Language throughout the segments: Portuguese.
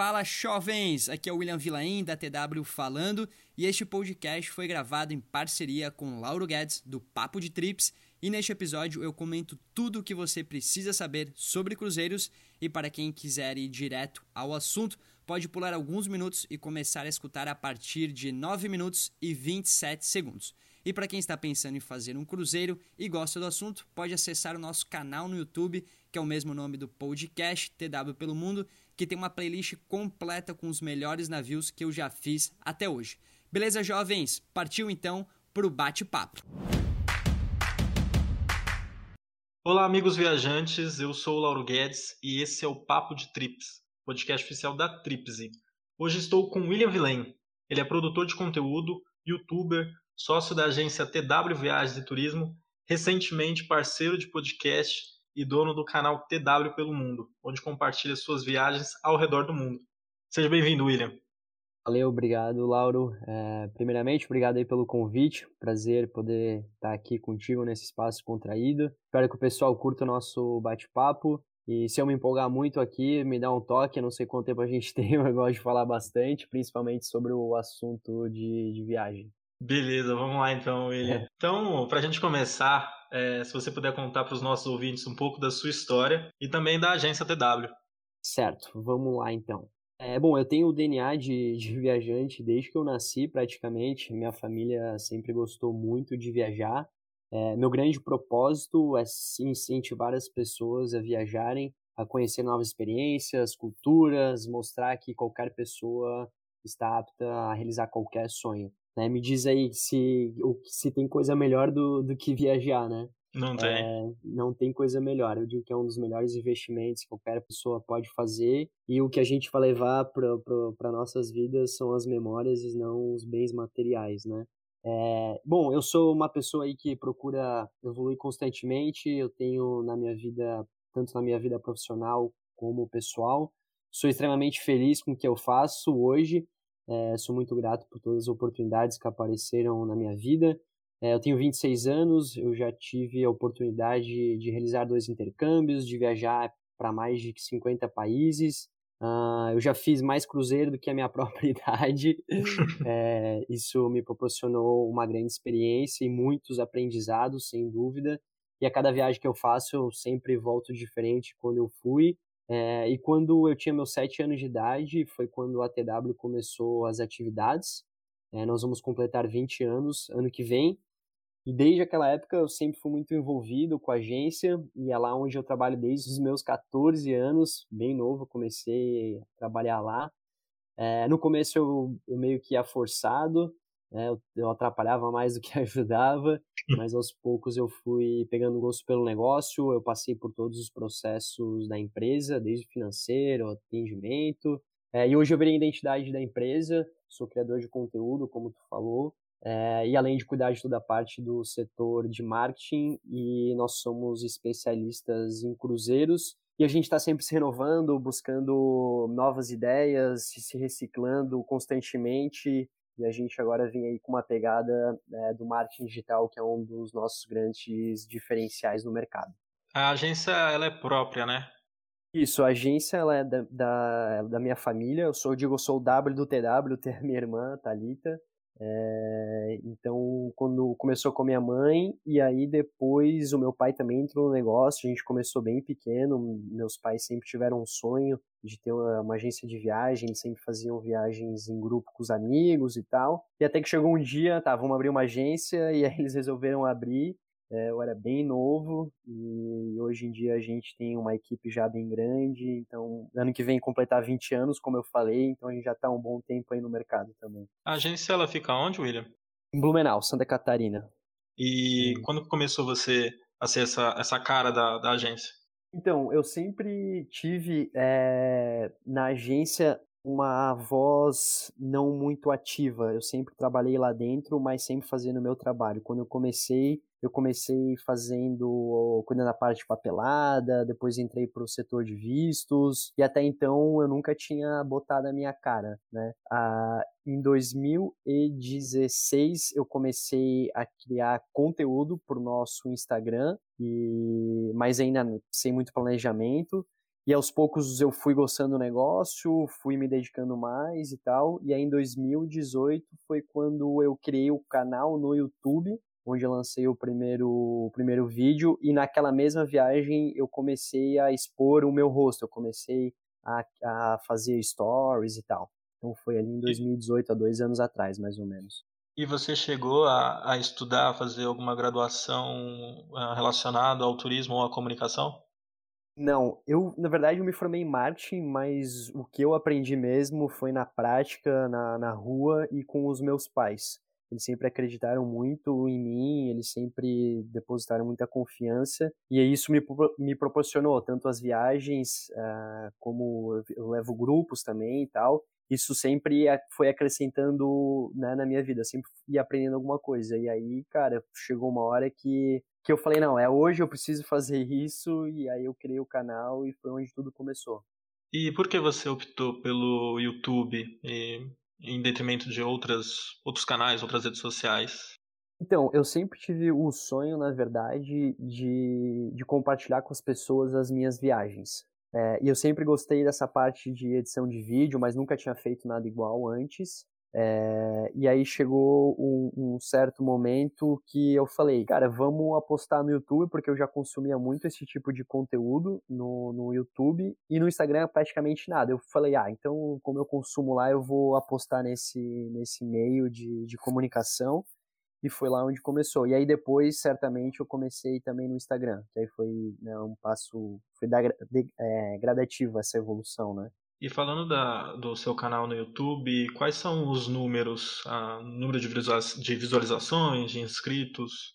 Fala jovens, aqui é o William Vilain da TW falando e este podcast foi gravado em parceria com Lauro Guedes do Papo de Trips e neste episódio eu comento tudo o que você precisa saber sobre cruzeiros e para quem quiser ir direto ao assunto, pode pular alguns minutos e começar a escutar a partir de 9 minutos e 27 segundos. E para quem está pensando em fazer um cruzeiro e gosta do assunto, pode acessar o nosso canal no YouTube, que é o mesmo nome do podcast TW pelo Mundo, que tem uma playlist completa com os melhores navios que eu já fiz até hoje. Beleza, jovens? Partiu então para o bate-papo. Olá, amigos viajantes. Eu sou o Lauro Guedes e esse é o Papo de Trips, podcast oficial da Tripsy. Hoje estou com William Villain. Ele é produtor de conteúdo, youtuber, sócio da agência TW Viagens e Turismo, recentemente parceiro de podcast e dono do canal TW pelo Mundo, onde compartilha suas viagens ao redor do mundo. Seja bem-vindo, William. Valeu, obrigado, Lauro. É, primeiramente, obrigado aí pelo convite. Prazer poder estar aqui contigo nesse espaço contraído. Espero que o pessoal curta o nosso bate-papo. E se eu me empolgar muito aqui, me dá um toque. Não sei quanto tempo a gente tem, mas eu gosto de falar bastante, principalmente sobre o assunto de, de viagem. Beleza, vamos lá então, William. É. Então, para a gente começar, é, se você puder contar para os nossos ouvintes um pouco da sua história e também da agência TW. Certo, vamos lá então. É, bom, eu tenho o DNA de, de viajante desde que eu nasci, praticamente. Minha família sempre gostou muito de viajar. É, meu grande propósito é incentivar as pessoas a viajarem, a conhecer novas experiências, culturas, mostrar que qualquer pessoa está apta a realizar qualquer sonho. Né? Me diz aí se, se tem coisa melhor do, do que viajar, né? Não tem. É, não tem coisa melhor. Eu digo que é um dos melhores investimentos que qualquer pessoa pode fazer. E o que a gente vai levar para nossas vidas são as memórias e não os bens materiais, né? É, bom, eu sou uma pessoa aí que procura evoluir constantemente. Eu tenho na minha vida, tanto na minha vida profissional como pessoal, sou extremamente feliz com o que eu faço hoje. É, sou muito grato por todas as oportunidades que apareceram na minha vida. É, eu tenho 26 anos, eu já tive a oportunidade de realizar dois intercâmbios, de viajar para mais de 50 países. Uh, eu já fiz mais cruzeiro do que a minha própria idade. é, isso me proporcionou uma grande experiência e muitos aprendizados, sem dúvida. E a cada viagem que eu faço, eu sempre volto diferente quando eu fui. É, e quando eu tinha meus sete anos de idade, foi quando a TW começou as atividades. É, nós vamos completar 20 anos ano que vem. E desde aquela época eu sempre fui muito envolvido com a agência e é lá onde eu trabalho desde os meus 14 anos, bem novo, comecei a trabalhar lá. É, no começo eu, eu, meio que ia forçado, né, eu, eu, atrapalhava mais do que ajudava, mas aos poucos eu fui pegando gosto pelo negócio, eu passei por todos os processos da empresa, desde financeiro, atendimento, é, e hoje eu virei a identidade da empresa, sou criador de conteúdo, como tu falou, é, e além de cuidar de toda a parte do setor de marketing, e nós somos especialistas em cruzeiros, e a gente está sempre se renovando, buscando novas ideias, se reciclando constantemente, e a gente agora vem aí com uma pegada né, do marketing digital, que é um dos nossos grandes diferenciais no mercado. A agência ela é própria, né? Isso, a agência ela é da, da, da minha família. Eu sou, digo, eu sou o W do TW, tem a minha irmã, Thalita. É, então, quando começou com a minha mãe, e aí depois o meu pai também entrou no negócio, a gente começou bem pequeno, meus pais sempre tiveram um sonho de ter uma, uma, agência de viagem, eles sempre faziam viagens em grupo com os amigos e tal, e até que chegou um dia, tá, vamos abrir uma agência, e aí eles resolveram abrir, é, eu era bem novo e hoje em dia a gente tem uma equipe já bem grande. Então, ano que vem completar 20 anos, como eu falei, então a gente já está um bom tempo aí no mercado também. A agência ela fica onde, William? Em Blumenau, Santa Catarina. E hum. quando começou você a ser essa, essa cara da, da agência? Então, eu sempre tive é, na agência uma voz não muito ativa. Eu sempre trabalhei lá dentro, mas sempre fazendo o meu trabalho. Quando eu comecei, eu comecei fazendo, cuidando da parte de papelada, depois entrei para o setor de vistos, e até então eu nunca tinha botado a minha cara, né? Ah, em 2016 eu comecei a criar conteúdo para o nosso Instagram, e, mas ainda sem muito planejamento, E aos poucos eu fui gostando do negócio, fui me dedicando mais e tal. E aí em 2018 foi quando eu criei o canal no YouTube, onde eu lancei o primeiro, o primeiro vídeo. E naquela mesma viagem eu comecei a expor o meu rosto, eu comecei a, a fazer stories e tal. Então foi ali em 2018, há dois anos atrás, mais ou menos. E você chegou a, a estudar, a fazer alguma graduação uh, relacionada ao turismo ou à comunicação? Não, eu na verdade eu me formei em marketing, mas o que eu aprendi mesmo foi na prática, na, na rua e com os meus pais. Eles sempre acreditaram muito em mim, eles sempre depositaram muita confiança e isso me, me proporcionou tanto as viagens uh, como eu levo grupos também e tal isso sempre foi acrescentando né, na minha vida, sempre ia aprendendo alguma coisa. E aí, cara, chegou uma hora que, que eu falei, não, é hoje eu preciso fazer isso, e aí eu criei o canal e foi onde tudo começou. E por que você optou pelo YouTube e, em detrimento de outras, outros canais, outras redes sociais? Então, eu sempre tive o sonho, na verdade, de, de compartilhar com as pessoas as minhas viagens. É, e eu sempre gostei dessa parte de edição de vídeo, mas nunca tinha feito nada igual antes. É, e aí chegou um, um, certo momento que eu falei, cara, vamos apostar no YouTube, porque eu já consumia muito esse tipo de conteúdo no, no YouTube e no Instagram praticamente nada. Eu falei, ah, então como eu consumo lá, eu vou apostar nesse, nesse meio de, de comunicação e foi lá onde começou. E aí depois, certamente, eu comecei também no Instagram, que aí foi né, um passo, foi da, de, é, gradativo essa evolução, né? E falando da, do seu canal no YouTube, quais são os números, a número de, de visualizações, de inscritos?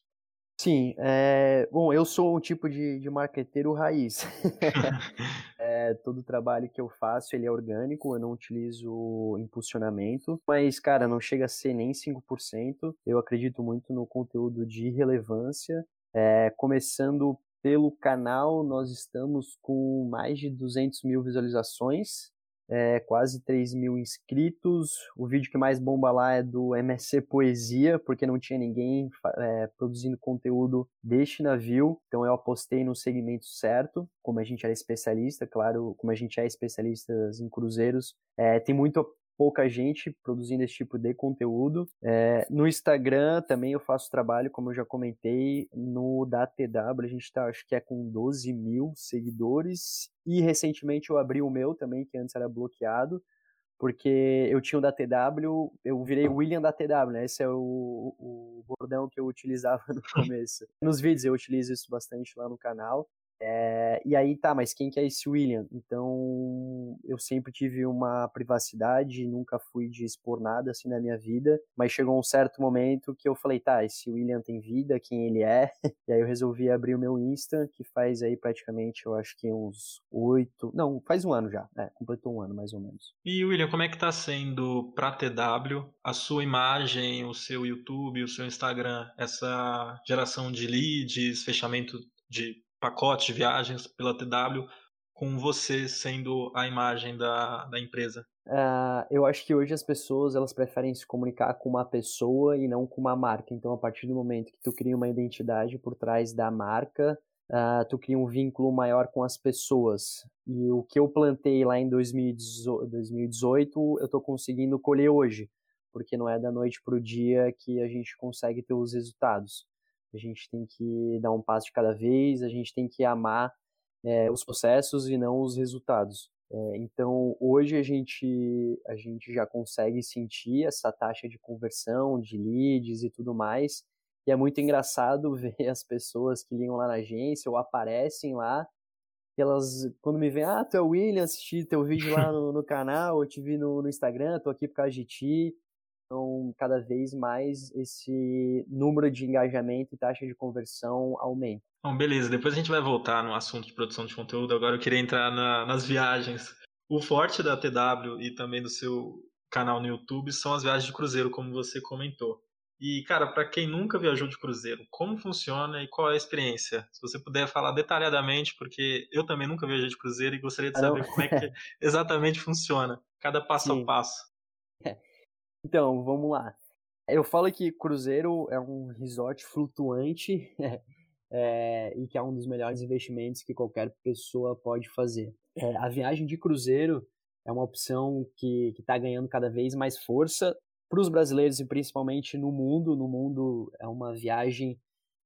Sim, é, bom, eu sou um tipo de, de marqueteiro raiz. é, todo o trabalho que eu faço, ele é orgânico, eu não utilizo impulsionamento, mas, cara, não chega a ser nem 5%. Eu acredito muito no conteúdo de relevância. É, começando pelo canal, nós estamos com mais de 200 mil visualizações é, quase 3 mil inscritos. O vídeo que mais bomba lá é do MSC Poesia, porque não tinha ninguém é, produzindo conteúdo deste navio. Então eu apostei no segmento certo, como a gente era especialista, claro, como a gente é especialista em cruzeiros. É, tem muito pouca gente produzindo esse tipo de conteúdo. É, no Instagram também eu faço trabalho, como eu já comentei, no da TW, a gente está, acho que é com 12 mil seguidores. E recentemente eu abri o meu também, que antes era bloqueado, porque eu tinha o da TW, eu virei William da TW, né? Esse é o, o bordão que eu utilizava no começo. Nos vídeos eu utilizo isso bastante lá no canal. É, e aí tá, mas quem que é esse William? Então eu sempre tive uma privacidade, nunca fui de expor nada assim na minha vida, mas chegou um certo momento que eu falei, tá, esse William tem vida, quem ele é? E aí eu resolvi abrir o meu Insta, que faz aí praticamente, eu acho que uns oito, não, faz um ano já, é, completou um ano mais ou menos. E William, como é que tá sendo pra TW a sua imagem, o seu YouTube, o seu Instagram, essa geração de leads, fechamento de pacotes de viagens pela TW com você sendo a imagem da, da empresa? Uh, eu acho que hoje as pessoas elas preferem se comunicar com uma pessoa e não com uma marca. Então, a partir do momento que tu cria uma identidade por trás da marca, uh, tu cria um vínculo maior com as pessoas. E o que eu plantei lá em 2018, eu estou conseguindo colher hoje, porque não é da noite para o dia que a gente consegue ter os resultados. A gente tem que dar um passo de cada vez, a gente tem que amar é, os processos e não os resultados. É, então, hoje a gente, a gente já consegue sentir essa taxa de conversão, de leads e tudo mais. E é muito engraçado ver as pessoas que ligam lá na agência ou aparecem lá. E elas, quando me veem, ah, tu é o William, assisti teu vídeo lá no, no canal, eu te vi no, no Instagram, tô aqui por causa de ti. Então, cada vez mais esse número de engajamento e taxa de conversão aumenta. Bom, beleza. Depois a gente vai voltar no assunto de produção de conteúdo. Agora eu queria entrar na, nas viagens. O forte da TW e também do seu canal no YouTube são as viagens de cruzeiro, como você comentou. E, cara, para quem nunca viajou de cruzeiro, como funciona e qual é a experiência? Se você puder falar detalhadamente, porque eu também nunca viajei de cruzeiro e gostaria de saber como é que exatamente funciona, cada passo Sim. a passo. Então, vamos lá. Eu falo que cruzeiro é um resort flutuante é, e que é um dos melhores investimentos que qualquer pessoa pode fazer. É, a viagem de cruzeiro é uma opção que está ganhando cada vez mais força para os brasileiros e principalmente no mundo. No mundo é uma viagem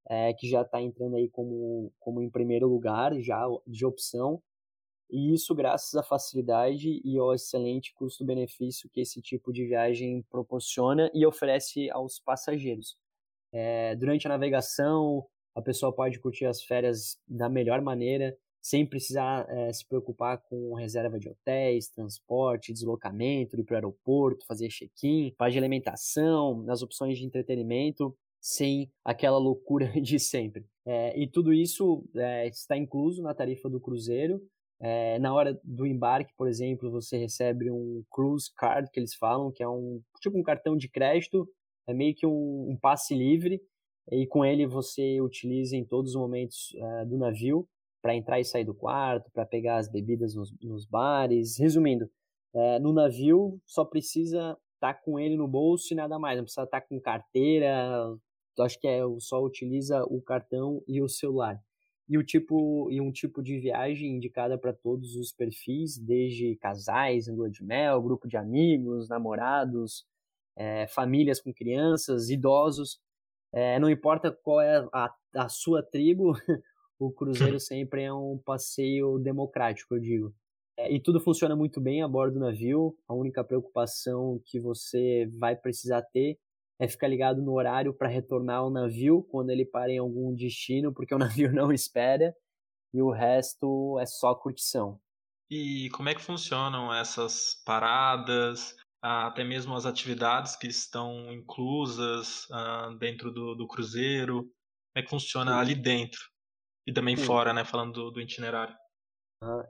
é, que já está entrando aí como, como em primeiro lugar já de opção e isso graças à facilidade e ao excelente custo-benefício que esse tipo de viagem proporciona e oferece aos passageiros. É, durante a navegação, a pessoa pode curtir as férias da melhor maneira, sem precisar é, se preocupar com reserva de hotéis, transporte, deslocamento, ir para o aeroporto, fazer check-in, parte de alimentação, nas opções de entretenimento, sem aquela loucura de sempre. É, e tudo isso é, está incluso na tarifa do cruzeiro, é, na hora do embarque, por exemplo, você recebe um cruise card, que eles falam, que é um tipo um cartão de crédito, é meio que um, um passe livre, e com ele você utiliza em todos os momentos uh, do navio para entrar e sair do quarto, para pegar as bebidas nos, nos bares. Resumindo, uh, no navio só precisa estar tá com ele no bolso e nada mais, não precisa estar tá com carteira, acho que é, só utiliza o cartão e o celular e o tipo e um tipo de viagem indicada para todos os perfis, desde casais em lua de mel, grupo de amigos, namorados, é, famílias com crianças, idosos. É, não importa qual é a, a sua tribo, o cruzeiro sempre é um passeio democrático, eu digo. É, e tudo funciona muito bem a bordo do navio. A única preocupação que você vai precisar ter é ficar ligado no horário para retornar ao navio quando ele para em algum destino, porque o navio não espera, e o resto é só curtição. E como é que funcionam essas paradas, até mesmo as atividades que estão inclusas uh, dentro do, do, cruzeiro? Como é que funciona Sim. ali dentro? E também Sim. fora, né, falando do, do itinerário.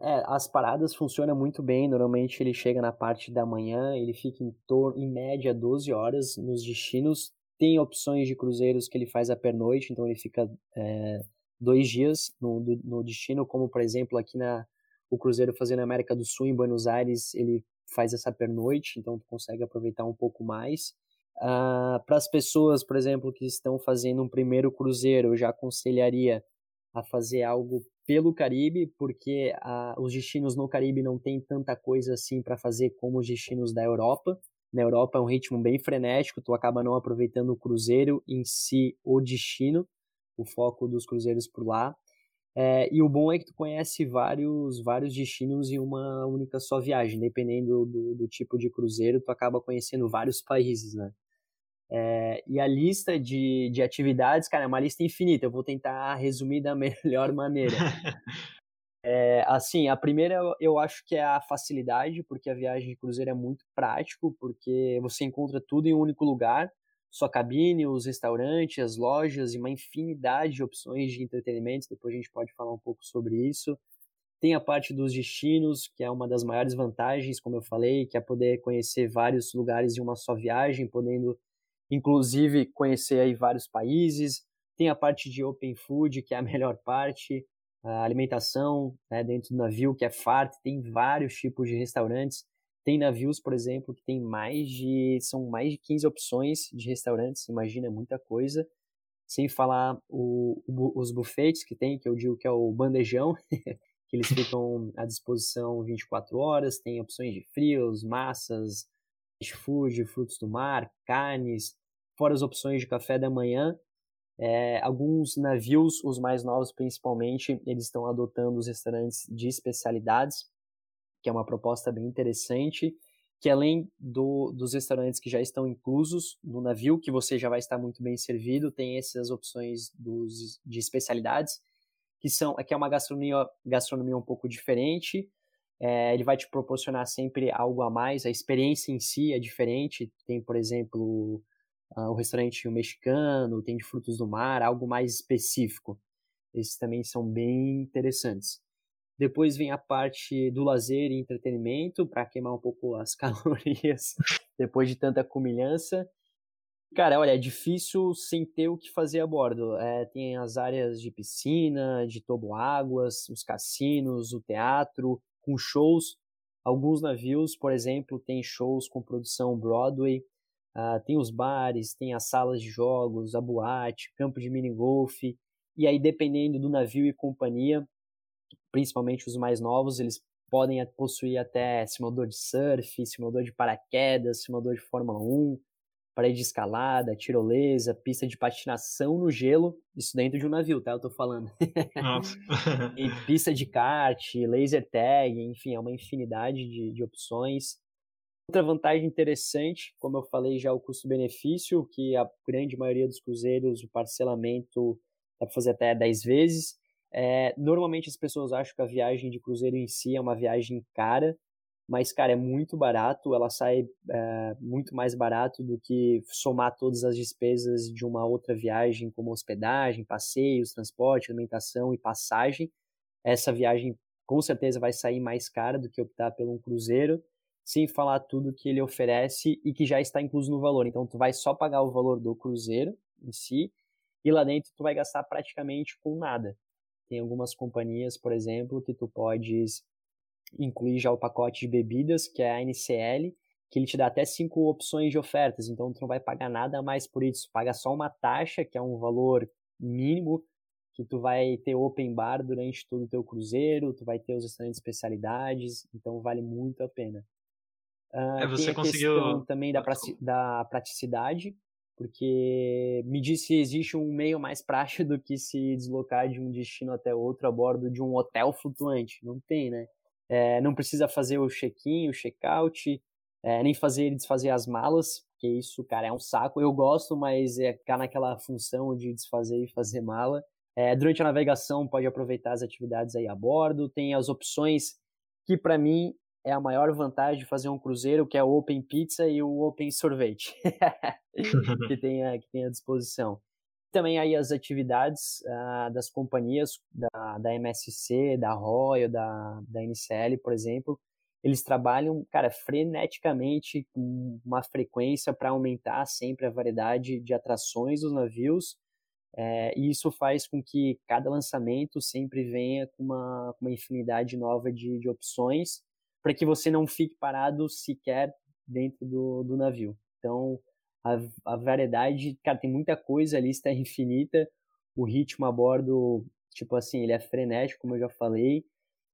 É, as paradas funcionam muito bem. Normalmente ele chega na parte da manhã, ele fica em, torno, em média 12 horas nos destinos. Tem opções de cruzeiros que ele faz a pernoite, então ele fica é, dois dias no, no destino, como por exemplo aqui na o cruzeiro fazendo América do Sul em Buenos Aires, ele faz essa pernoite, então tu consegue aproveitar um pouco mais. Uh, Para as pessoas, por exemplo, que estão fazendo um primeiro cruzeiro, eu já aconselharia a fazer algo pelo Caribe, porque a, os destinos no Caribe não tem tanta coisa assim para fazer como os destinos da Europa. Na Europa é um ritmo bem frenético, tu acaba não aproveitando o cruzeiro em si, o destino, o foco dos cruzeiros por lá. É, e o bom é que tu conhece vários, vários destinos em uma única só viagem. Dependendo do, do tipo de cruzeiro, tu acaba conhecendo vários países, né? É, e a lista de, de atividades, cara, é uma lista infinita. Eu vou tentar resumir da melhor maneira. É, assim, a primeira eu acho que é a facilidade, porque a viagem de cruzeiro é muito prático, porque você encontra tudo em um único lugar, sua cabine, os restaurantes, as lojas e uma infinidade de opções de entretenimento. Depois a gente pode falar um pouco sobre isso. Tem a parte dos destinos, que é uma das maiores vantagens, como eu falei, que é poder conhecer vários lugares em uma só viagem, podendo inclusive conhecer aí vários países. Tem a parte de open food, que é a melhor parte, a alimentação né, dentro do navio, que é farto, tem vários tipos de restaurantes. Tem navios, por exemplo, que tem mais de são mais de 15 opções de restaurantes, imagina é muita coisa. Sem falar o, o, os buffets que tem, que eu digo que é o bandejão, que eles ficam à disposição 24 horas, tem opções de frios, massas, food, frutos do mar, carnes, fora as opções de café da manhã. É, alguns navios, os mais novos principalmente, eles estão adotando os restaurantes de especialidades, que é uma proposta bem interessante, que além do, dos restaurantes que já estão inclusos no navio, que você já vai estar muito bem servido, tem essas opções dos, de especialidades, que são que é uma gastronomia, gastronomia um pouco diferente, é, ele vai te proporcionar sempre algo a mais, a experiência em si é diferente. Tem, por exemplo, uh, o restaurante mexicano, tem de frutos do mar, algo mais específico. Esses também são bem interessantes. Depois vem a parte do lazer e entretenimento, para queimar um pouco as calorias depois de tanta comilhança. Cara, olha, é difícil sem ter o que fazer a bordo. É, tem as áreas de piscina, de toboáguas, os cassinos, o teatro, com shows. Alguns navios, por exemplo, têm shows com produção Broadway. Uh, tem os bares, tem as salas de jogos, a boate, campo de mini golf. E aí, dependendo do navio e companhia, principalmente os mais novos, eles podem possuir até simulador de surf, simulador de paraquedas, simulador de Fórmula 1, parede de escalada, tirolesa, pista de patinação no gelo, isso dentro de um navio, tá? Eu tô falando. Nossa. e pista de kart, laser tag, enfim, é uma infinidade de, de opções. Outra vantagem interessante, como eu falei já, o custo-benefício, que a grande maioria dos cruzeiros, o parcelamento dá para fazer até 10 vezes. É, normalmente as pessoas acham que a viagem de cruzeiro em si é uma viagem cara, mas, cara, é muito barato, ela sai é, muito mais barato do que somar todas as despesas de uma outra viagem, como hospedagem, passeios, transporte, alimentação e passagem. Essa viagem com certeza vai sair mais cara do que optar por um cruzeiro sem falar tudo que ele oferece e que já está incluso no valor. Então, tu vai só pagar o valor do cruzeiro em si e lá dentro tu vai gastar praticamente com nada. Tem algumas companhias, por exemplo, que tu podes incluir já o pacote de bebidas, que é a NCL, que ele te dá até cinco opções de ofertas, então tu não vai pagar nada mais por isso, paga só uma taxa, que é um valor mínimo, que tu vai ter open bar durante todo o teu cruzeiro, tu vai ter os restaurantes de especialidades, então vale muito a pena. Uh, é, você conseguiu também da, da praticidade, porque me diz se existe um meio mais prático do que se deslocar de um destino até outro a bordo de um hotel flutuante. Não tem, né? É, não precisa fazer o check-in, o check-out, é, nem fazer e desfazer as malas, que isso, cara, é um saco. Eu gosto, mas é ficar naquela função de desfazer e fazer mala. É, durante a navegação, pode aproveitar as atividades aí a bordo. Tem as opções que, para mim, é a maior vantagem de fazer um cruzeiro, que é o Open Pizza e o Open Sorvete, que, tem a, que tem à disposição. Também aí as atividades uh, das companhias, da, da MSC, da Royal, da, da NCL, por exemplo, eles trabalham, cara, freneticamente, com uma frequência para aumentar sempre a variedade de atrações dos navios, é, e isso faz com que cada lançamento sempre venha com uma, uma infinidade nova de, de opções, para que você não fique parado sequer dentro do, do navio. Então, a, a variedade, cara, tem muita coisa, a lista é infinita, o ritmo a bordo, tipo assim, ele é frenético, como eu já falei.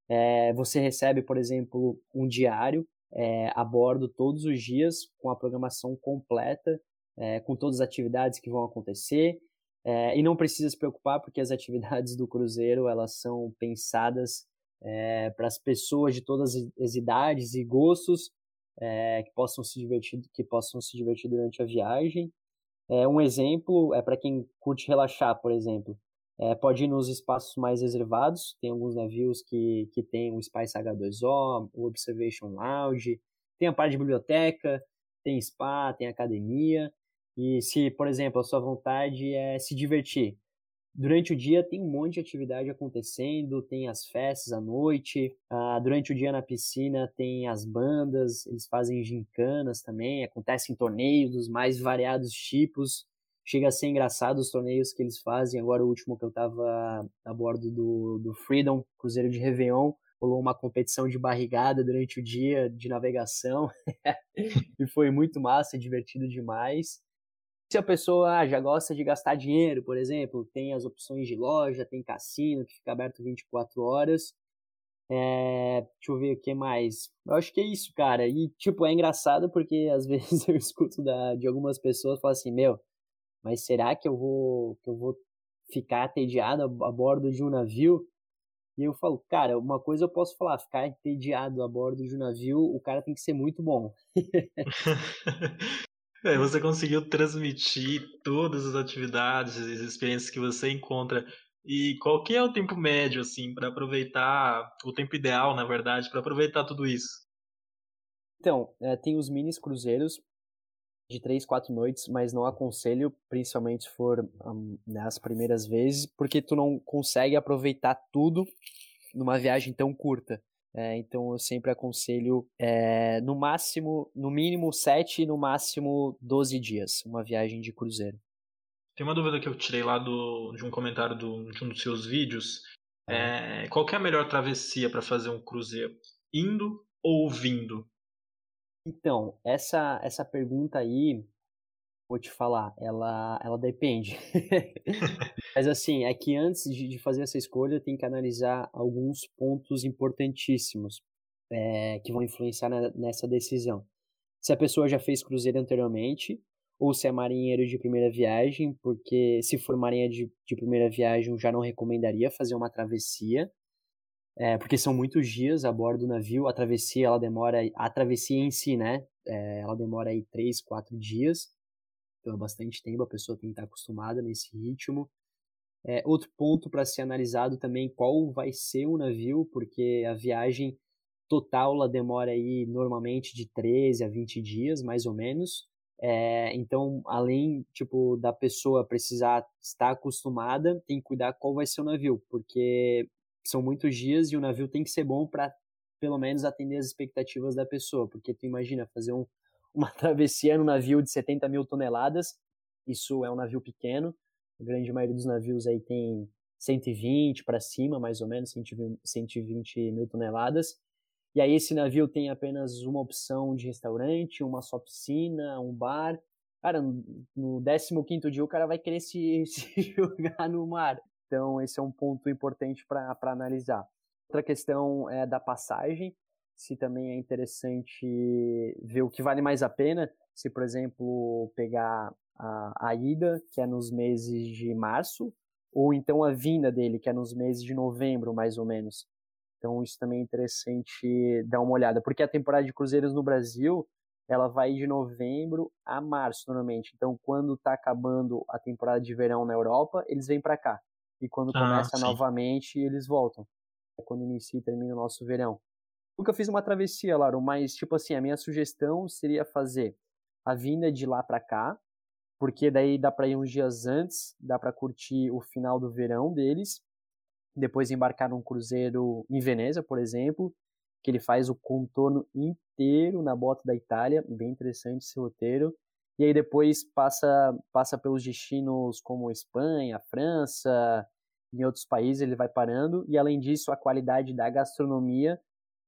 É, você recebe, por exemplo, um diário é, a bordo todos os dias, com a programação completa, é, com todas as atividades que vão acontecer. É, e não precisa se preocupar, porque as atividades do cruzeiro, elas são pensadas é, para as pessoas de todas as idades e gostos é, que possam se divertir que possam se divertir durante a viagem. É, um exemplo é para quem curte relaxar por exemplo é, pode ir nos espaços mais reservados tem alguns navios que, que tem o Spice H2O o Observation Lounge tem a parte de biblioteca tem spa tem academia e se por exemplo a sua vontade é se divertir Durante o dia tem um monte de atividade acontecendo, tem as festas à noite, uh, durante o dia na piscina tem as bandas, eles fazem gincanas também, acontecem torneios dos mais variados tipos. Chega a ser engraçado os torneios que eles fazem. Agora, o último que eu estava a bordo do, do Freedom, Cruzeiro de Réveillon, rolou uma competição de barrigada durante o dia de navegação e foi muito massa, divertido demais. Se a pessoa ah, já gosta de gastar dinheiro, por exemplo, tem as opções de loja, tem cassino que fica aberto 24 horas. É, deixa eu ver o que mais. Eu acho que é isso, cara. E, tipo, é engraçado porque às vezes eu escuto da, de algumas pessoas falar assim: Meu, mas será que eu vou, que eu vou ficar atediado a, a bordo de um navio? E eu falo, cara, uma coisa eu posso falar: ficar entediado a bordo de um navio, o cara tem que ser muito bom. É, você conseguiu transmitir todas as atividades, as experiências que você encontra. E qual que é o tempo médio, assim, para aproveitar, o tempo ideal, na verdade, para aproveitar tudo isso? Então, é, tem os minis cruzeiros de três, quatro noites, mas não aconselho, principalmente se for um, nas primeiras vezes, porque tu não consegue aproveitar tudo numa viagem tão curta. É, então eu sempre aconselho é, no máximo, no mínimo 7 e no máximo 12 dias, uma viagem de cruzeiro. Tem uma dúvida que eu tirei lá do, de um comentário do, de um dos seus vídeos. É, qual é a melhor travessia para fazer um cruzeiro? Indo ou vindo? Então, essa, essa pergunta aí vou te falar, ela, ela depende. Mas assim, é que antes de, fazer essa escolha, tem que analisar alguns pontos importantíssimos. é, que vão influenciar na, nessa decisão. Se a pessoa já fez cruzeiro anteriormente, ou se é marinheiro de primeira viagem, porque se for marinheiro de, de primeira viagem, eu já não recomendaria fazer uma travessia, é, porque são muitos dias a bordo do navio. A travessia, ela demora, a travessia em si, né? É, ela demora aí três, quatro dias, é bastante tempo. A pessoa tem que estar acostumada nesse ritmo. É, outro ponto para ser analisado também qual vai ser o navio, porque a viagem total ela demora aí normalmente de 13 a 20 dias, mais ou menos. É, então, além tipo da pessoa precisar estar acostumada, tem que cuidar qual vai ser o navio, porque são muitos dias e o navio tem que ser bom para pelo menos atender as expectativas da pessoa, porque tu imagina fazer um, uma travessia no navio de 70 mil toneladas, isso é um navio pequeno, a grande maioria dos navios aí tem 120 para cima, mais ou menos, 120 mil toneladas, e aí esse navio tem apenas uma opção de restaurante, uma só piscina, um bar. Cara, no 15 dia o cara vai querer se, se jogar no mar. Então esse é um ponto importante para analisar. Outra questão é da passagem, se também é interessante ver o que vale mais a pena, se por exemplo pegar a, a ida, que é nos meses de março, ou então a vinda dele, que é nos meses de novembro, mais ou menos. Então isso também é interessante dar uma olhada, porque a temporada de cruzeiros no Brasil, ela vai de novembro a março normalmente. Então quando está acabando a temporada de verão na Europa, eles vêm para cá. E quando ah, começa sim. novamente, eles voltam. É quando inicia e termina o nosso verão. Nunca fiz uma travessia, Laro, mas tipo assim, a minha sugestão seria fazer a vinda de lá para cá, porque daí dá para ir uns dias antes, dá para curtir o final do verão deles depois embarcar num cruzeiro em Veneza, por exemplo, que ele faz o contorno inteiro na bota da Itália, bem interessante esse roteiro. E aí depois passa passa pelos destinos como Espanha, França, em outros países ele vai parando e além disso a qualidade da gastronomia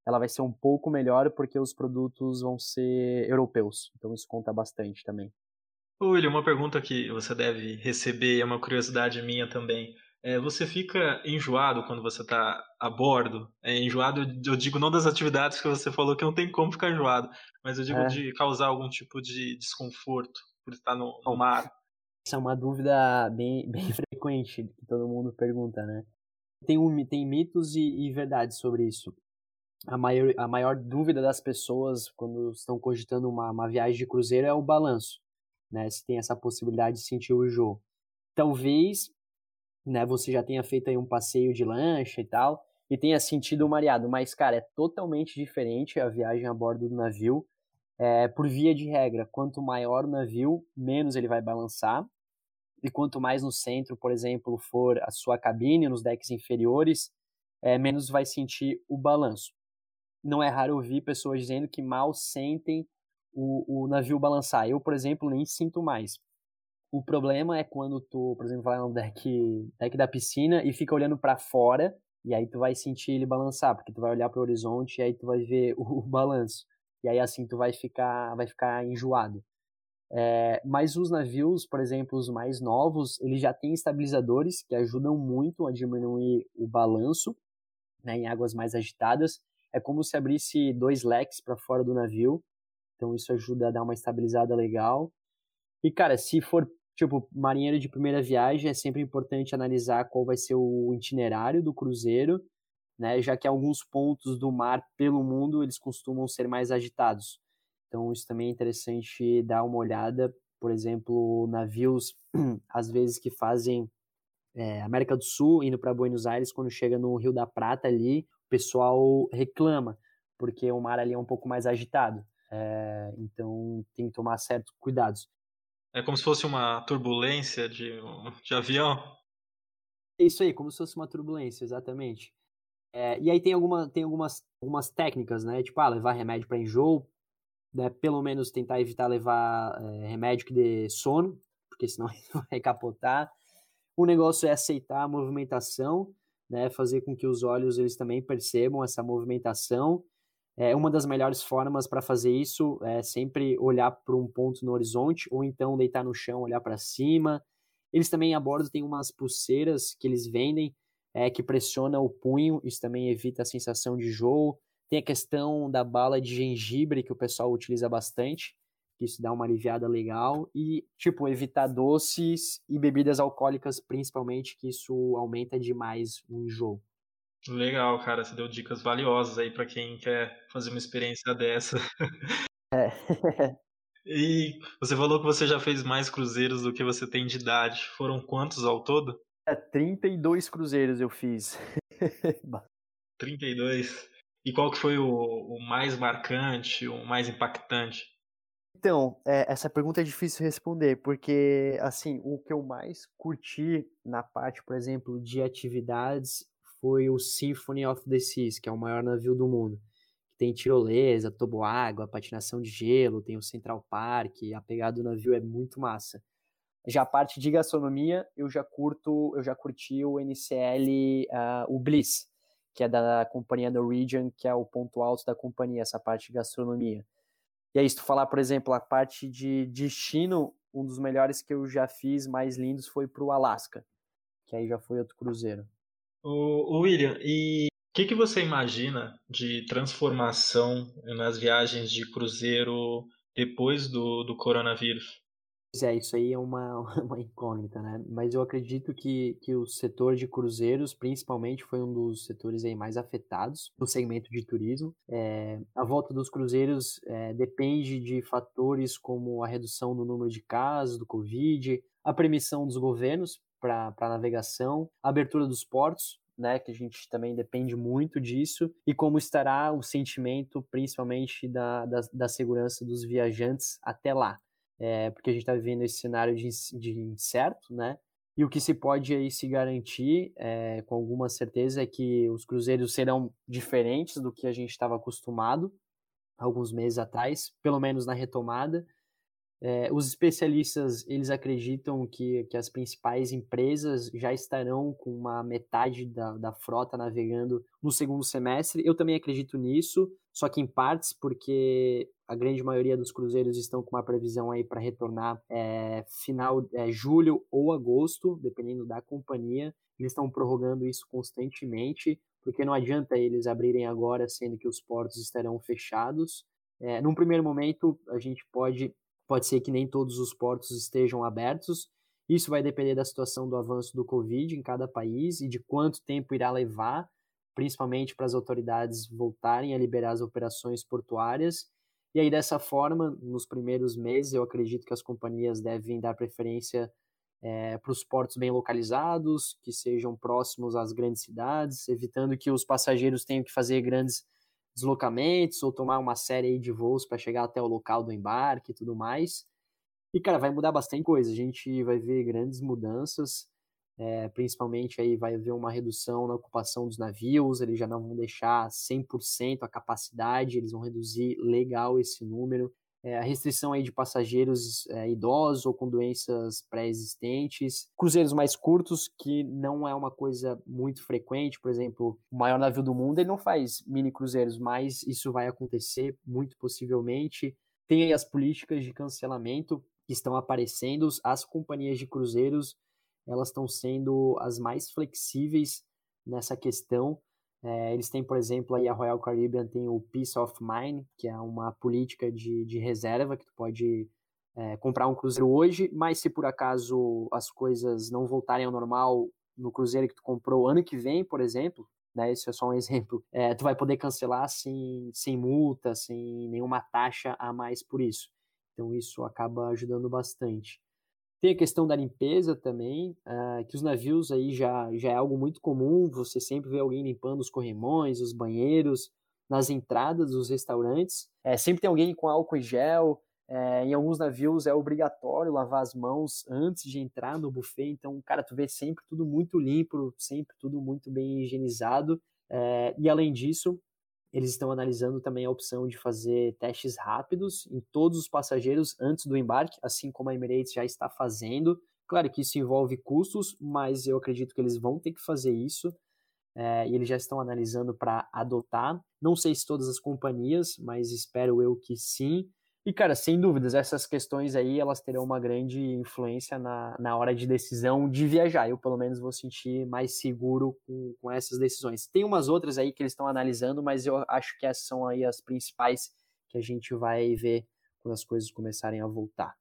ela vai ser um pouco melhor porque os produtos vão ser europeus. Então isso conta bastante também. Ô, William, uma pergunta que você deve receber, é uma curiosidade minha também. É, você fica enjoado quando você está a bordo? É, enjoado, eu digo não das atividades que você falou que não tem como ficar enjoado, mas eu digo é. de causar algum tipo de desconforto por estar no, no mar. Essa é uma dúvida bem, bem frequente que todo mundo pergunta, né? Tem, um, tem mitos e, e verdades sobre isso. A maior, a maior dúvida das pessoas quando estão cogitando uma, uma viagem de cruzeiro é o balanço, né? Se tem essa possibilidade de sentir o jogo. Talvez né, você já tenha feito aí um passeio de lancha e tal, e tenha sentido o mareado, mas, cara, é totalmente diferente a viagem a bordo do navio, é, por via de regra, quanto maior o navio, menos ele vai balançar, e quanto mais no centro, por exemplo, for a sua cabine, nos decks inferiores, é, menos vai sentir o balanço. Não é raro ouvir pessoas dizendo que mal sentem o, o navio balançar. Eu, por exemplo, nem sinto mais. O problema é quando tu, por exemplo, vai no deck, deck da piscina e fica olhando para fora e aí tu vai sentir ele balançar, porque tu vai olhar para o horizonte e aí tu vai ver o, o, balanço. E aí assim tu vai ficar, vai ficar enjoado. É, mas os navios, por exemplo, os mais novos, eles já têm estabilizadores que ajudam muito a diminuir o balanço né, em águas mais agitadas. É como se abrisse dois leques para fora do navio, então isso ajuda a dar uma estabilizada legal. E, cara, se for, tipo, marinheiro de primeira viagem, é sempre importante analisar qual vai ser o itinerário do cruzeiro, né? Já que alguns pontos do mar pelo mundo, eles costumam ser mais agitados. Então, isso também é interessante dar uma olhada. Por exemplo, navios, às vezes, que fazem é, América do Sul, indo para Buenos Aires, quando chega no Rio da Prata ali, pessoal reclama, porque o mar ali é um pouco mais agitado. É, então, tem que tomar certos cuidados. É como se fosse uma turbulência de, de avião. Isso aí, como se fosse uma turbulência, exatamente. É, e aí tem, alguma, tem algumas, algumas técnicas, né? Tipo, ah, levar remédio para enjoo, né? pelo menos tentar evitar levar é, remédio que dê sono, porque senão vai capotar. O negócio é aceitar a movimentação, né? Fazer com que os olhos eles também percebam essa movimentação é, uma das melhores formas para fazer isso é sempre olhar para um ponto no horizonte ou então deitar no chão, olhar para cima. Eles também a bordo têm umas pulseiras que eles vendem é, que pressiona o punho, isso também evita a sensação de jogo. Tem a questão da bala de gengibre que o pessoal utiliza bastante, que isso dá uma aliviada legal. E, tipo, evitar doces e bebidas alcoólicas, principalmente, que isso aumenta demais o enjoo. Legal, cara. Você deu dicas valiosas aí para quem quer fazer uma experiência dessa. É. e você falou que você já fez mais cruzeiros do que você tem de idade. Foram quantos ao todo? É, 32 cruzeiros eu fiz. 32. E qual que foi o, o mais marcante, o mais impactante? Então, é, essa pergunta é difícil responder, porque, assim, o que eu mais curti na parte, por exemplo, de atividades foi o Symphony of the Seas, que é o maior navio do mundo. Tem tirolesa, toboágua, patinação de gelo, tem o Central Park, a pegada do navio é muito massa. Já a parte de gastronomia, eu já curto, eu já curti o NCL, uh, ah, o Bliss, que é da companhia Norwegian, que é o ponto alto da companhia, essa parte de gastronomia. E aí, se tu falar, por exemplo, a parte de destino, um dos melhores que eu já fiz, mais lindos, foi para o Alasca, que aí já foi outro cruzeiro. O, William, e o que, que você imagina de transformação nas viagens de cruzeiro depois do, do coronavírus? Pois é, isso aí é uma, uma incógnita, né? Mas eu acredito que, que o setor de cruzeiros, principalmente, foi um dos setores aí mais afetados no segmento de turismo. É, a volta dos cruzeiros é, depende de fatores como a redução do número de casos do Covid, a permissão dos governos para a navegação, a abertura dos portos, né, que a gente também depende muito disso, e como estará o sentimento, principalmente da, da, da segurança dos viajantes até lá é, porque a gente está vivendo esse cenário de, de incerto, né? E o que se pode aí se garantir é, com alguma certeza é que os cruzeiros serão diferentes do que a gente estava acostumado alguns meses atrás, pelo menos na retomada. É, os especialistas eles acreditam que, que as principais empresas já estarão com uma metade da, da frota navegando no segundo semestre. Eu também acredito nisso, só que em partes, porque a grande maioria dos cruzeiros estão com uma previsão aí para retornar é, final é, julho ou agosto, dependendo da companhia. Eles estão prorrogando isso constantemente, porque não adianta eles abrirem agora, sendo que os portos estarão fechados. É, num primeiro momento, a gente pode Pode ser que nem todos os portos estejam abertos. Isso vai depender da situação do avanço do Covid em cada país e de quanto tempo irá levar, principalmente para as autoridades voltarem a liberar as operações portuárias. E aí, dessa forma, nos primeiros meses, eu acredito que as companhias devem dar preferência é, para os portos bem localizados, que sejam próximos às grandes cidades, evitando que os passageiros tenham que fazer grandes deslocamentos ou tomar uma série de voos para chegar até o local do embarque e tudo mais. E, cara, vai mudar bastante coisa. A gente vai ver grandes mudanças, é, principalmente aí vai haver uma redução na ocupação dos navios, eles já não vão deixar 100% a capacidade, eles vão reduzir legal esse número é, a restrição aí de passageiros é, idosos ou com doenças pré-existentes, cruzeiros mais curtos, que não é uma coisa muito frequente, por exemplo, o maior navio do mundo ele não faz mini cruzeiros, mas isso vai acontecer muito possivelmente. Tem aí as políticas de cancelamento que estão aparecendo, as companhias de cruzeiros elas estão sendo as mais flexíveis nessa questão. É, eles têm, por exemplo, aí a Royal Caribbean tem o Peace of Mind, que é uma política de, de reserva que tu pode é, comprar um cruzeiro hoje, mas se por acaso as coisas não voltarem ao normal no cruzeiro que tu comprou ano que vem, por exemplo, né, esse é só um exemplo, é, tu vai poder cancelar sem, sem multa, sem nenhuma taxa a mais por isso. Então isso acaba ajudando bastante. Tem a questão da limpeza também, uh, que os navios aí já, já é algo muito comum, você sempre vê alguém limpando os corrimões, os banheiros, nas entradas dos restaurantes. É, sempre tem alguém com álcool e gel, é, em alguns navios é obrigatório lavar as mãos antes de entrar no buffet, então, cara, tu vê sempre tudo muito limpo, sempre tudo muito bem higienizado. É, e além disso, eles estão analisando também a opção de fazer testes rápidos em todos os passageiros antes do embarque, assim como a Emirates já está fazendo. Claro que isso envolve custos, mas eu acredito que eles vão ter que fazer isso. É, e eles já estão analisando para adotar. Não sei se todas as companhias, mas espero eu que sim. E, cara, sem dúvidas, essas questões aí, elas terão uma grande influência na, na hora de decisão de viajar. Eu, pelo menos, vou sentir mais seguro com, com essas decisões. Tem umas outras aí que eles estão analisando, mas eu acho que essas são aí as principais que a gente vai ver quando as coisas começarem a voltar.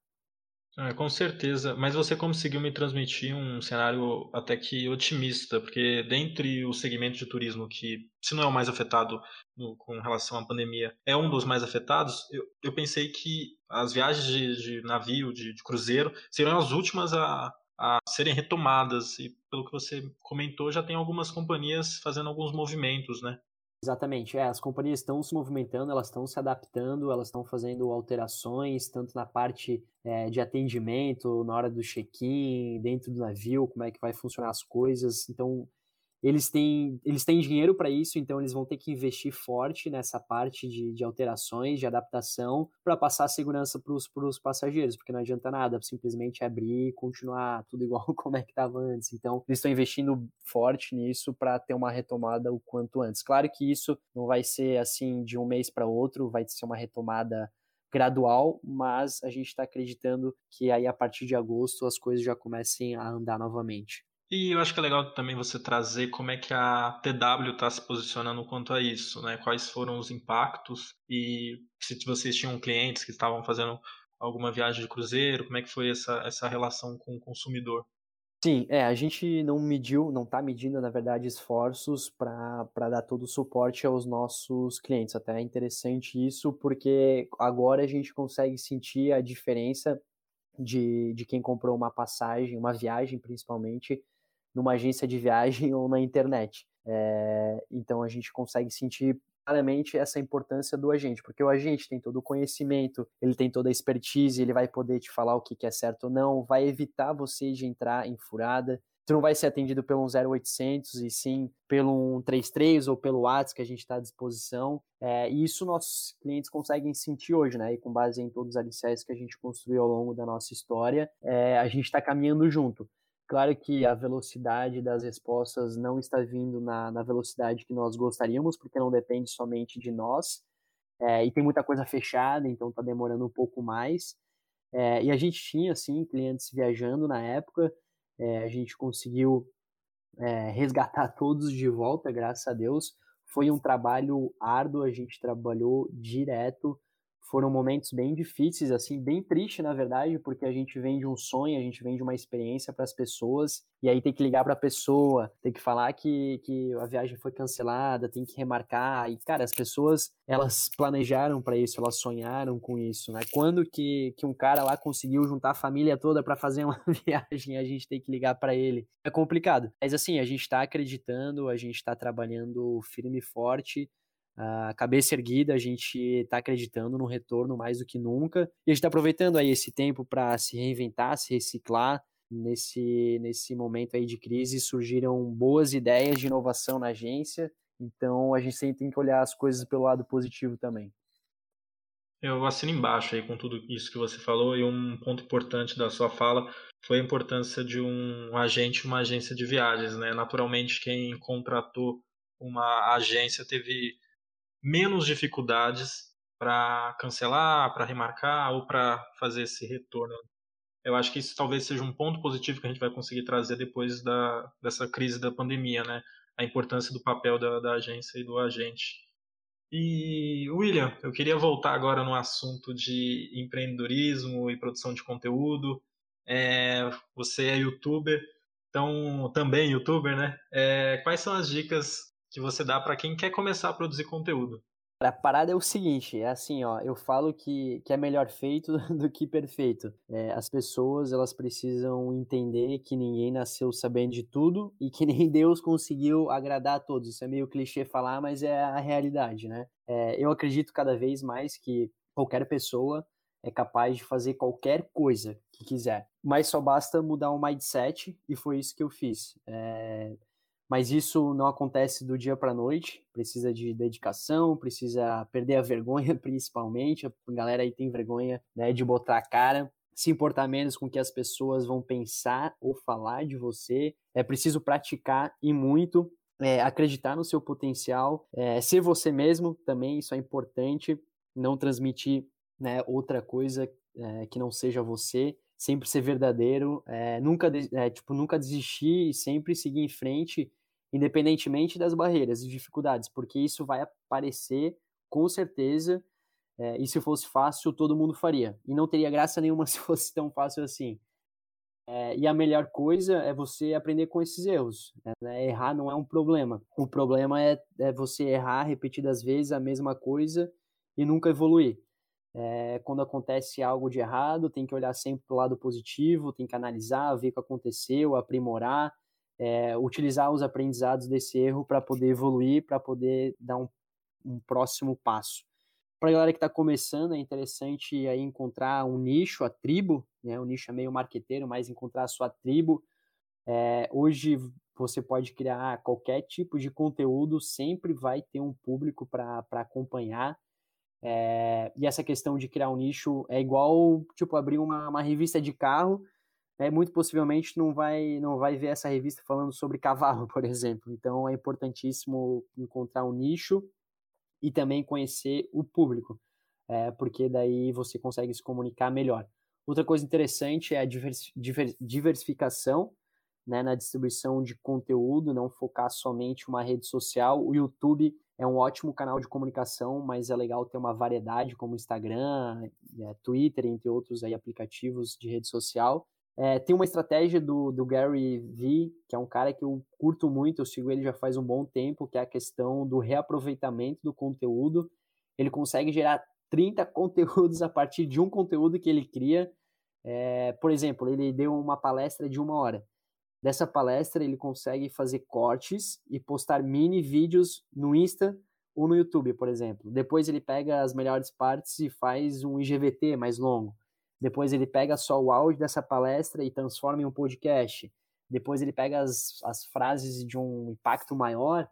É, com certeza, mas você conseguiu me transmitir um cenário até que otimista, porque dentre o segmento de turismo que, se não é o mais afetado no, com relação à pandemia, é um dos mais afetados, eu, eu pensei que as viagens de, de navio, de, de, cruzeiro, seriam as últimas a, a serem retomadas, e pelo que você comentou, já tem algumas companhias fazendo alguns movimentos, né? Exatamente, é, as companhias estão se movimentando, elas estão se adaptando, elas estão fazendo alterações, tanto na parte é, de atendimento, na hora do check-in, dentro do navio, como é que vai funcionar as coisas. Então, eles têm, eles têm dinheiro para isso, então eles vão ter que investir forte nessa parte de, de alterações, de adaptação, para passar segurança para os passageiros, porque não adianta nada simplesmente abrir e continuar tudo igual como é que estava antes. Então, eles estão investindo forte nisso para ter uma retomada o quanto antes. Claro que isso não vai ser assim de um mês para outro, vai ser uma retomada gradual, mas a gente está acreditando que aí a partir de agosto as coisas já comecem a andar novamente. E eu acho que é legal também você trazer como é que a TW está se posicionando quanto a isso, né? Quais foram os impactos e se vocês tinham clientes que estavam fazendo alguma viagem de cruzeiro, como é que foi essa, essa relação com o consumidor? Sim, é, a gente não mediu, não está medindo, na verdade, esforços para dar todo o suporte aos nossos clientes. Até é interessante isso, porque agora a gente consegue sentir a diferença de, de quem comprou uma passagem, uma viagem principalmente, numa agência de viagem ou na internet. É, então a gente consegue sentir claramente essa importância do agente, porque o agente tem todo o conhecimento, ele tem toda a expertise, ele vai poder te falar o que é certo ou não, vai evitar você de entrar em furada. Tu não vai ser atendido pelo 0800 e sim pelo 133 ou pelo WhatsApp que a gente está à disposição. É, e isso nossos clientes conseguem sentir hoje, né? E com base em todos os alicerces que a gente construiu ao longo da nossa história, é, a gente está caminhando junto. Claro que a velocidade das respostas não está vindo na, na velocidade que nós gostaríamos, porque não depende somente de nós. É, e tem muita coisa fechada, então está demorando um pouco mais. É, e a gente tinha, sim, clientes viajando na época. É, a gente conseguiu é, resgatar todos de volta, graças a Deus. Foi um trabalho árduo, a gente trabalhou direto foram momentos bem difíceis, assim, bem triste, na verdade, porque a gente vende um sonho, a gente vende uma experiência para as pessoas, e aí tem que ligar para a pessoa, tem que falar que, que a viagem foi cancelada, tem que remarcar, e, cara, as pessoas, elas planejaram para isso, elas sonharam com isso, né? Quando que, que um cara lá conseguiu juntar a família toda para fazer uma viagem, a gente tem que ligar para ele. É complicado, mas assim, a gente está acreditando, a gente está trabalhando firme e forte, a cabeça erguida, a gente está acreditando no retorno mais do que nunca. E a gente está aproveitando aí esse tempo para se reinventar, se reciclar. Nesse, nesse momento aí de crise surgiram boas ideias de inovação na agência, então a gente sempre tem que olhar as coisas pelo lado positivo também. Eu assino embaixo aí com tudo isso que você falou e um ponto importante da sua fala foi a importância de um agente, uma agência de viagens, né? Naturalmente quem contratou uma agência teve menos dificuldades para cancelar, para remarcar ou para fazer esse retorno. Eu acho que isso talvez seja um ponto positivo que a gente vai conseguir trazer depois da, dessa crise da pandemia, né? A importância do papel da, da agência e do agente. E, William, eu queria voltar agora no assunto de empreendedorismo e produção de conteúdo. É, você é youtuber, então também youtuber, né? É, quais são as dicas que você dá para quem quer começar a produzir conteúdo? A parada é o seguinte, é assim, ó, eu falo que, que é melhor feito do que perfeito. É, as pessoas, elas precisam entender que ninguém nasceu sabendo de tudo e que nem Deus conseguiu agradar a todos. Isso é meio clichê falar, mas é a realidade, né? É, eu acredito cada vez mais que qualquer pessoa é capaz de fazer qualquer coisa que quiser, mas só basta mudar o mindset e foi isso que eu fiz. É, mas isso não acontece do dia para a noite, precisa de dedicação, precisa perder a vergonha principalmente, a galera aí tem vergonha né, de botar a cara, se importar menos com o que as pessoas vão pensar ou falar de você, é preciso praticar e muito, é, acreditar no seu potencial, é, ser você mesmo também, isso é importante, não transmitir né, outra coisa é, que não seja você, sempre ser verdadeiro, é, nunca, é, tipo, nunca desistir e sempre seguir em frente, independentemente das barreiras e dificuldades, porque isso vai aparecer com certeza, é, e se fosse fácil, todo mundo faria, e não teria graça nenhuma se fosse tão fácil assim. É, e a melhor coisa é você aprender com esses erros. Né? Errar não é um problema. O problema é, é você errar repetidas vezes a mesma coisa e nunca evoluir. É, quando acontece algo de errado, tem que olhar sempre para o lado positivo, tem que analisar, ver o que aconteceu, aprimorar, é, utilizar os aprendizados desse erro para poder evoluir, para poder dar um, um próximo passo. Para a galera que está começando, é interessante aí encontrar um nicho, a tribo, né? O nicho é meio marqueteiro, mas encontrar a sua tribo. É, hoje você pode criar qualquer tipo de conteúdo, sempre vai ter um público para acompanhar. É, e essa questão de criar um nicho é igual, tipo, abrir uma, uma revista de carro, né, muito possivelmente não vai, não vai ver essa revista falando sobre cavalo, por exemplo. Então é importantíssimo encontrar um nicho e também conhecer o público, é, porque daí você consegue se comunicar melhor. Outra coisa interessante é a diversificação né, na distribuição de conteúdo, não focar somente uma rede social. O YouTube é um ótimo canal de comunicação, mas é legal ter uma variedade como Instagram, é, Twitter, entre outros aí, aplicativos de rede social. É, tem uma estratégia do, do Gary Vee, que é um cara que eu curto muito, eu sigo ele já faz um bom tempo, que é a questão do reaproveitamento do conteúdo. Ele consegue gerar 30 conteúdos a partir de um conteúdo que ele cria. É, por exemplo, ele deu uma palestra de uma hora. Dessa palestra, ele consegue fazer cortes e postar mini vídeos no Insta ou no YouTube, por exemplo. Depois ele pega as melhores partes e faz um IGVT mais longo. Depois ele pega só o áudio dessa palestra e transforma em um podcast. Depois ele pega as, as frases de um impacto maior,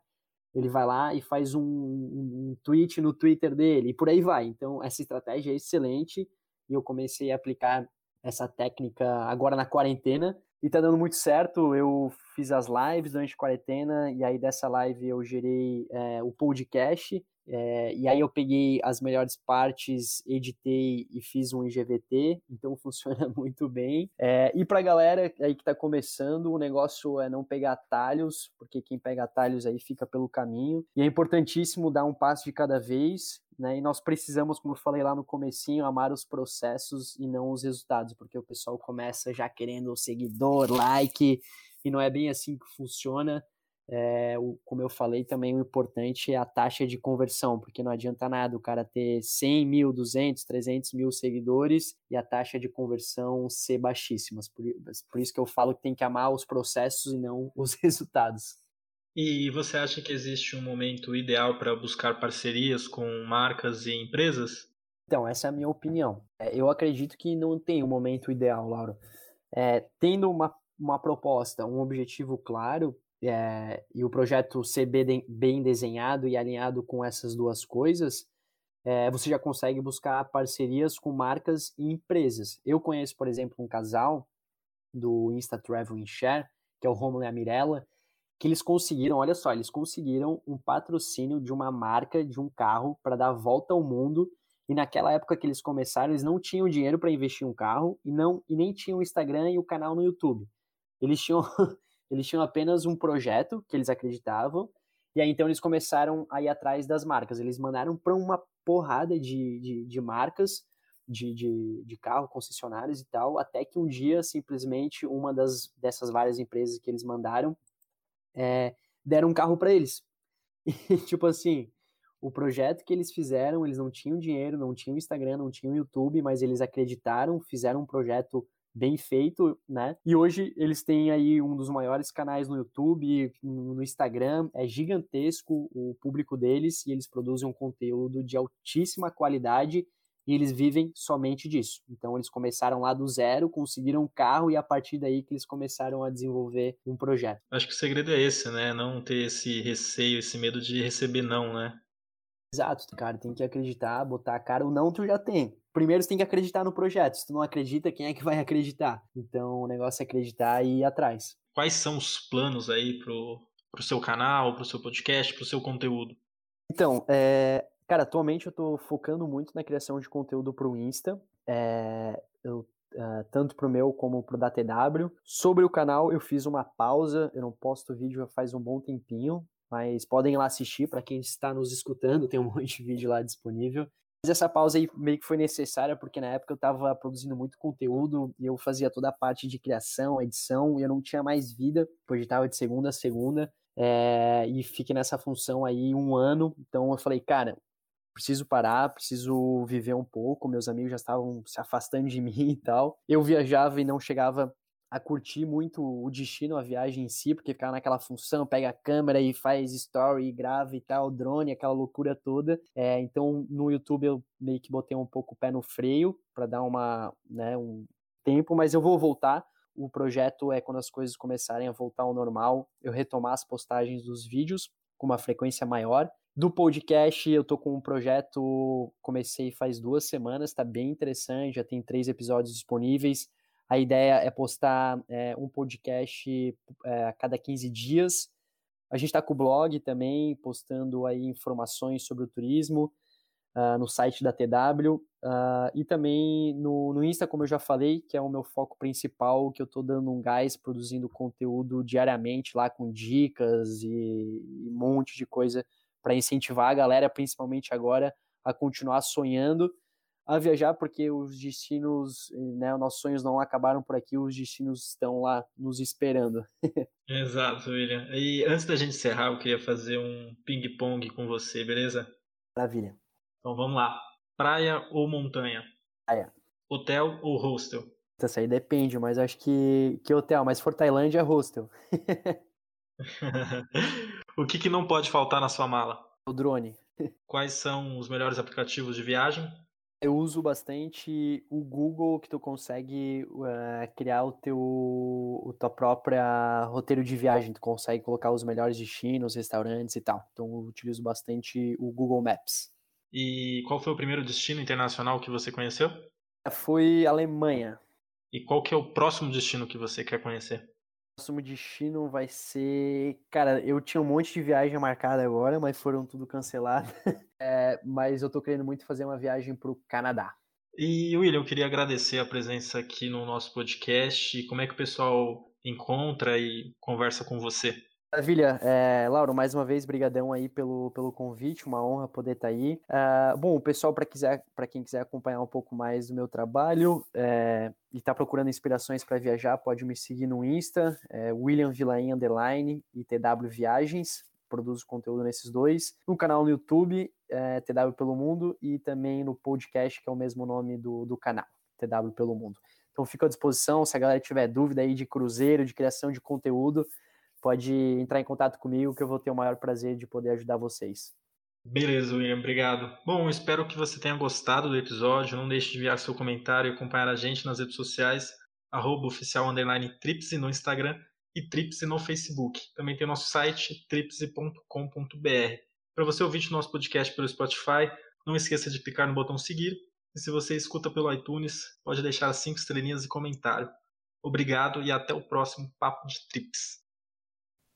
ele vai lá e faz um, um, tweet no Twitter dele, e por aí vai. Então, essa estratégia é excelente e eu comecei a aplicar essa técnica agora na quarentena e tá dando muito certo. Eu fiz as lives durante a quarentena e aí dessa live eu gerei é, o podcast é, e aí eu peguei as melhores partes, editei e fiz um IGVT, então funciona muito bem. É, e pra galera aí que tá começando, o negócio é não pegar atalhos, porque quem pega atalhos aí fica pelo caminho. E é importantíssimo dar um passo de cada vez, né? E nós precisamos, como eu falei lá no comecinho, amar os processos e não os resultados, porque o pessoal começa já querendo o seguidor, like, e não é bem assim que funciona é, o, como eu falei, também o importante é a taxa de conversão, porque não adianta nada o cara ter 100 mil, 200, 300 mil seguidores e a taxa de conversão ser baixíssima. Por, por isso que eu falo que tem que amar os processos e não os resultados. E você acha que existe um momento ideal para buscar parcerias com marcas e empresas? Então, essa é a minha opinião. É, eu acredito que não tem um momento ideal, Laura. É, tendo uma, uma proposta, um objetivo claro, é, e o projeto ser bem desenhado e alinhado com essas duas coisas, é, você já consegue buscar parcerias com marcas e empresas. Eu conheço, por exemplo, um casal do Insta Travel and Share, que é o Romulo e a Mirella, que eles conseguiram, olha só, eles conseguiram um patrocínio de uma marca de um carro para dar volta ao mundo. E naquela época que eles começaram, eles não tinham dinheiro para investir em um carro e não e nem tinham o Instagram e o canal no YouTube. Eles tinham Eles tinham apenas um projeto que eles acreditavam, e aí então eles começaram a ir atrás das marcas. Eles mandaram para uma porrada de, de, de marcas, de, de, de carro, concessionários e tal, até que um dia, simplesmente, uma das, dessas várias empresas que eles mandaram é, deram um carro para eles. E, tipo assim, o projeto que eles fizeram, eles não tinham dinheiro, não tinham Instagram, não tinham YouTube, mas eles acreditaram, fizeram um projeto bem feito, né? E hoje eles têm aí um dos maiores canais no YouTube, no Instagram, é gigantesco o público deles e eles produzem um conteúdo de altíssima qualidade e eles vivem somente disso. Então eles começaram lá do zero, conseguiram um carro e a partir daí que eles começaram a desenvolver um projeto. Acho que o segredo é esse, né? Não ter esse receio, esse medo de receber não, né? Exato, cara, tem que acreditar, botar a cara. O não tu já tem. Primeiro você tem que acreditar no projeto. Se tu não acredita, quem é que vai acreditar? Então o negócio é acreditar e ir atrás. Quais são os planos aí pro, pro seu canal, pro seu podcast, pro seu conteúdo? Então, é, Cara, atualmente eu tô focando muito na criação de conteúdo para o Insta. É, eu Uh, tanto pro meu como pro da TW. Sobre o canal, eu fiz uma pausa, eu não posto vídeo faz um bom tempinho, mas podem ir lá assistir para quem está nos escutando, tem um monte de vídeo lá disponível. Mas essa pausa aí meio que foi necessária, porque na época eu estava produzindo muito conteúdo e eu fazia toda a parte de criação, edição, e eu não tinha mais vida, pois estava de segunda a segunda, é, e fiquei nessa função aí um ano. Então eu falei, cara, preciso parar, preciso viver um pouco. Meus amigos já estavam se afastando de mim e tal. Eu viajava e não chegava a curtir muito o destino, a viagem em si, porque ficava naquela função, pega a câmera e faz story, grava e tal, drone, aquela loucura toda. É, então no YouTube eu meio que botei um pouco o pé no freio para dar uma, né, um tempo, mas eu vou voltar. O projeto é quando as coisas começarem a voltar ao normal, eu retomar as postagens dos vídeos com uma frequência maior. Do podcast, eu tô com um projeto, comecei faz duas semanas, tá bem interessante, já tem três episódios disponíveis. A ideia é postar é, um podcast é, a cada 15 dias. A gente está com o blog também, postando aí informações sobre o turismo uh, no site da TW. Uh, ah, e também no, no Insta, como eu já falei, que é o meu foco principal, que eu estou dando um gás, produzindo conteúdo diariamente lá com dicas e, e um monte de coisa para incentivar a galera, principalmente agora, a continuar sonhando, a viajar, porque os destinos, né, os nossos sonhos não acabaram por aqui, os destinos estão lá nos esperando. Exato, William. E antes da gente encerrar, eu queria fazer um ping-pong com você, beleza? Maravilha. Então vamos lá. Praia ou montanha? Praia. Hotel ou hostel? Isso aí depende, mas acho que, que hotel, mas se for Tailândia é hostel. o que, que não pode faltar na sua mala? O drone. Quais são os melhores aplicativos de viagem? Eu uso bastante o Google, que tu consegue uh, criar o teu o tua própria roteiro de viagem. Tu consegue colocar os melhores destinos, restaurantes e tal. Então eu utilizo bastante o Google Maps. E qual foi o primeiro destino internacional que você conheceu? Foi Alemanha. E qual que é o próximo destino que você quer conhecer? Próximo destino vai ser. Cara, eu tinha um monte de viagem marcada agora, mas foram tudo canceladas. É, mas eu tô querendo muito fazer uma viagem pro Canadá. E, William, eu queria agradecer a presença aqui no nosso podcast. Como é que o pessoal encontra e conversa com você? Maravilha. É, Lauro, mais uma vez, brigadão aí pelo, pelo convite, uma honra poder estar tá aí. Uh, bom, o pessoal, para quem quiser acompanhar um pouco mais do meu trabalho é, e está procurando inspirações para viajar, pode me seguir no Insta, é, William Vilain Underline e TW Viagens, produzo conteúdo nesses dois. No canal no YouTube, é, TW Pelo Mundo, e também no podcast, que é o mesmo nome do, do canal, TW Pelo Mundo. Então fico à disposição, se a galera tiver dúvida aí de cruzeiro, de criação de conteúdo, pode entrar em contato comigo que eu vou ter o maior prazer de poder ajudar vocês. Beleza, William, obrigado. Bom, espero que você tenha gostado do episódio. Não deixe de enviar seu comentário e acompanhar a gente nas redes sociais, arroba oficial underline Tripsy no Instagram e Tripsy no Facebook. Também tem nosso site, tripsy.com.br. Para você ouvir o nosso podcast pelo Spotify, não esqueça de clicar no botão seguir. E se você escuta pelo iTunes, pode deixar cinco estrelinhas e comentário. Obrigado e até o próximo Papo de Trips.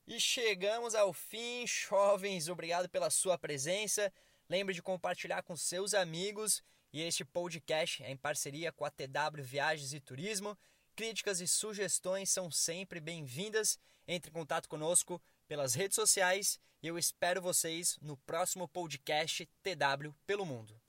E chegamos ao fim, jovens. Obrigado pela sua presença. Lembre de compartilhar com seus amigos. E este podcast é em parceria com a TW Viagens e Turismo. Críticas e sugestões são sempre bem-vindas. Entre em contato conosco pelas redes sociais e eu espero vocês no próximo podcast TW pelo Mundo.